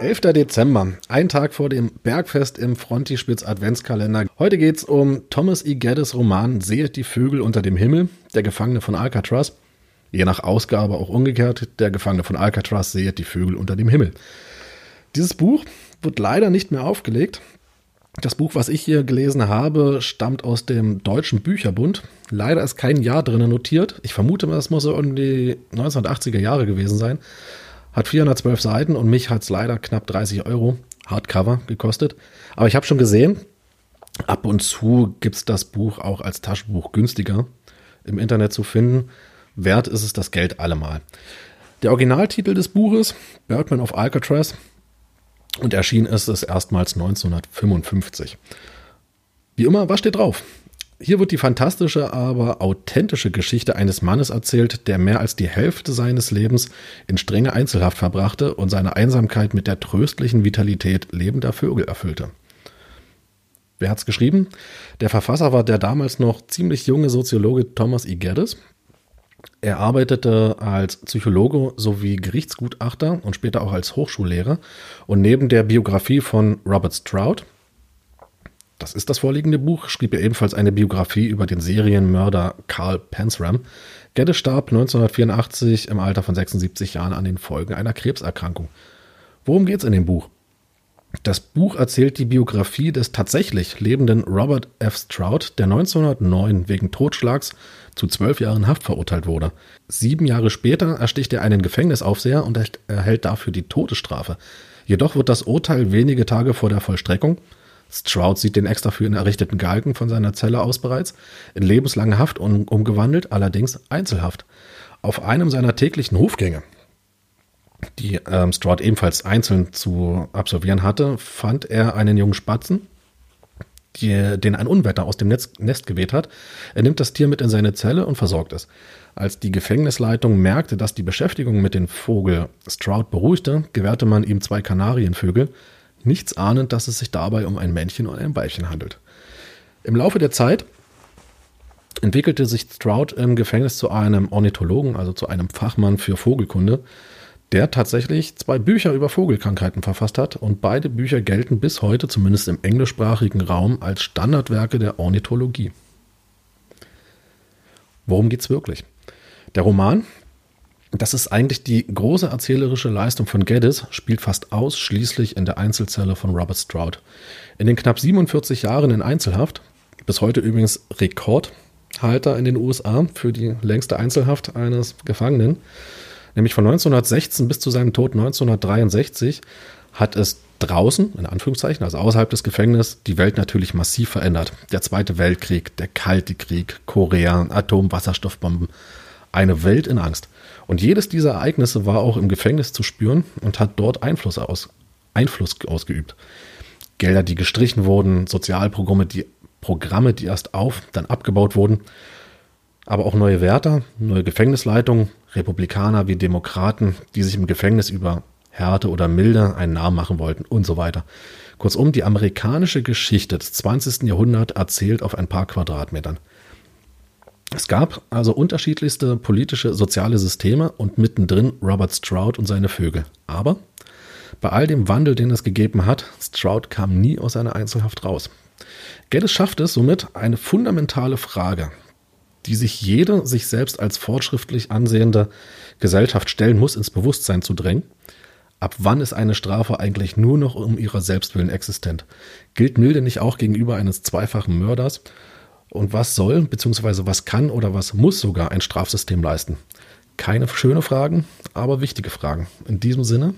11. Dezember, ein Tag vor dem Bergfest im Frontispitz Adventskalender. Heute geht's um Thomas E. Geddes Roman Sehet die Vögel unter dem Himmel, der Gefangene von Alcatraz. Je nach Ausgabe auch umgekehrt, der Gefangene von Alcatraz sehet die Vögel unter dem Himmel. Dieses Buch wird leider nicht mehr aufgelegt. Das Buch, was ich hier gelesen habe, stammt aus dem Deutschen Bücherbund. Leider ist kein Jahr drinnen notiert. Ich vermute, das muss so um die 1980er Jahre gewesen sein. Hat 412 Seiten und mich hat es leider knapp 30 Euro Hardcover gekostet. Aber ich habe schon gesehen, ab und zu gibt es das Buch auch als Taschenbuch günstiger im Internet zu finden. Wert ist es das Geld allemal. Der Originaltitel des Buches, Birdman of Alcatraz, und erschienen ist es erstmals 1955. Wie immer, was steht drauf? Hier wird die fantastische, aber authentische Geschichte eines Mannes erzählt, der mehr als die Hälfte seines Lebens in strenge Einzelhaft verbrachte und seine Einsamkeit mit der tröstlichen Vitalität lebender Vögel erfüllte. Wer hat's geschrieben? Der Verfasser war der damals noch ziemlich junge Soziologe Thomas E. Geddes. Er arbeitete als Psychologe sowie Gerichtsgutachter und später auch als Hochschullehrer. Und neben der Biografie von Robert Stroud das ist das vorliegende Buch, schrieb er ebenfalls eine Biografie über den Serienmörder Carl Pansram. Geddes starb 1984 im Alter von 76 Jahren an den Folgen einer Krebserkrankung. Worum geht's in dem Buch? Das Buch erzählt die Biografie des tatsächlich lebenden Robert F. Stroud, der 1909 wegen Totschlags zu zwölf Jahren Haft verurteilt wurde. Sieben Jahre später ersticht er einen Gefängnisaufseher und erhält dafür die Todesstrafe. Jedoch wird das Urteil wenige Tage vor der Vollstreckung Stroud sieht den extra für ihn errichteten Galgen von seiner Zelle aus bereits, in lebenslange Haft um, umgewandelt, allerdings Einzelhaft. Auf einem seiner täglichen Hofgänge, die ähm, Stroud ebenfalls einzeln zu absolvieren hatte, fand er einen jungen Spatzen, die, den ein Unwetter aus dem Netz, Nest geweht hat. Er nimmt das Tier mit in seine Zelle und versorgt es. Als die Gefängnisleitung merkte, dass die Beschäftigung mit dem Vogel Stroud beruhigte, gewährte man ihm zwei Kanarienvögel, nichts ahnend, dass es sich dabei um ein Männchen und ein Weibchen handelt. Im Laufe der Zeit entwickelte sich Stroud im Gefängnis zu einem Ornithologen, also zu einem Fachmann für Vogelkunde, der tatsächlich zwei Bücher über Vogelkrankheiten verfasst hat und beide Bücher gelten bis heute, zumindest im englischsprachigen Raum, als Standardwerke der Ornithologie. Worum geht's wirklich? Der Roman das ist eigentlich die große erzählerische Leistung von Geddes, spielt fast ausschließlich in der Einzelzelle von Robert Stroud. In den knapp 47 Jahren in Einzelhaft, bis heute übrigens Rekordhalter in den USA für die längste Einzelhaft eines Gefangenen, nämlich von 1916 bis zu seinem Tod 1963, hat es draußen, in Anführungszeichen, also außerhalb des Gefängnisses, die Welt natürlich massiv verändert. Der Zweite Weltkrieg, der Kalte Krieg, Korea, Atomwasserstoffbomben, eine Welt in Angst. Und jedes dieser Ereignisse war auch im Gefängnis zu spüren und hat dort Einfluss, aus, Einfluss ausgeübt. Gelder, die gestrichen wurden, Sozialprogramme, die Programme, die erst auf, dann abgebaut wurden, aber auch neue Wärter, neue Gefängnisleitungen, Republikaner wie Demokraten, die sich im Gefängnis über Härte oder Milde einen Namen machen wollten und so weiter. Kurzum, die amerikanische Geschichte des 20. Jahrhunderts erzählt auf ein paar Quadratmetern. Es gab also unterschiedlichste politische, soziale Systeme und mittendrin Robert Stroud und seine Vögel. Aber bei all dem Wandel, den es gegeben hat, Stroud kam nie aus seiner Einzelhaft raus. Geddes schafft es somit, eine fundamentale Frage, die sich jede sich selbst als fortschrittlich ansehende Gesellschaft stellen muss, ins Bewusstsein zu drängen. Ab wann ist eine Strafe eigentlich nur noch um ihrer Selbstwillen existent? Gilt Milde nicht auch gegenüber eines zweifachen Mörders? Und was soll, beziehungsweise was kann oder was muss sogar ein Strafsystem leisten? Keine schöne Fragen, aber wichtige Fragen. In diesem Sinne,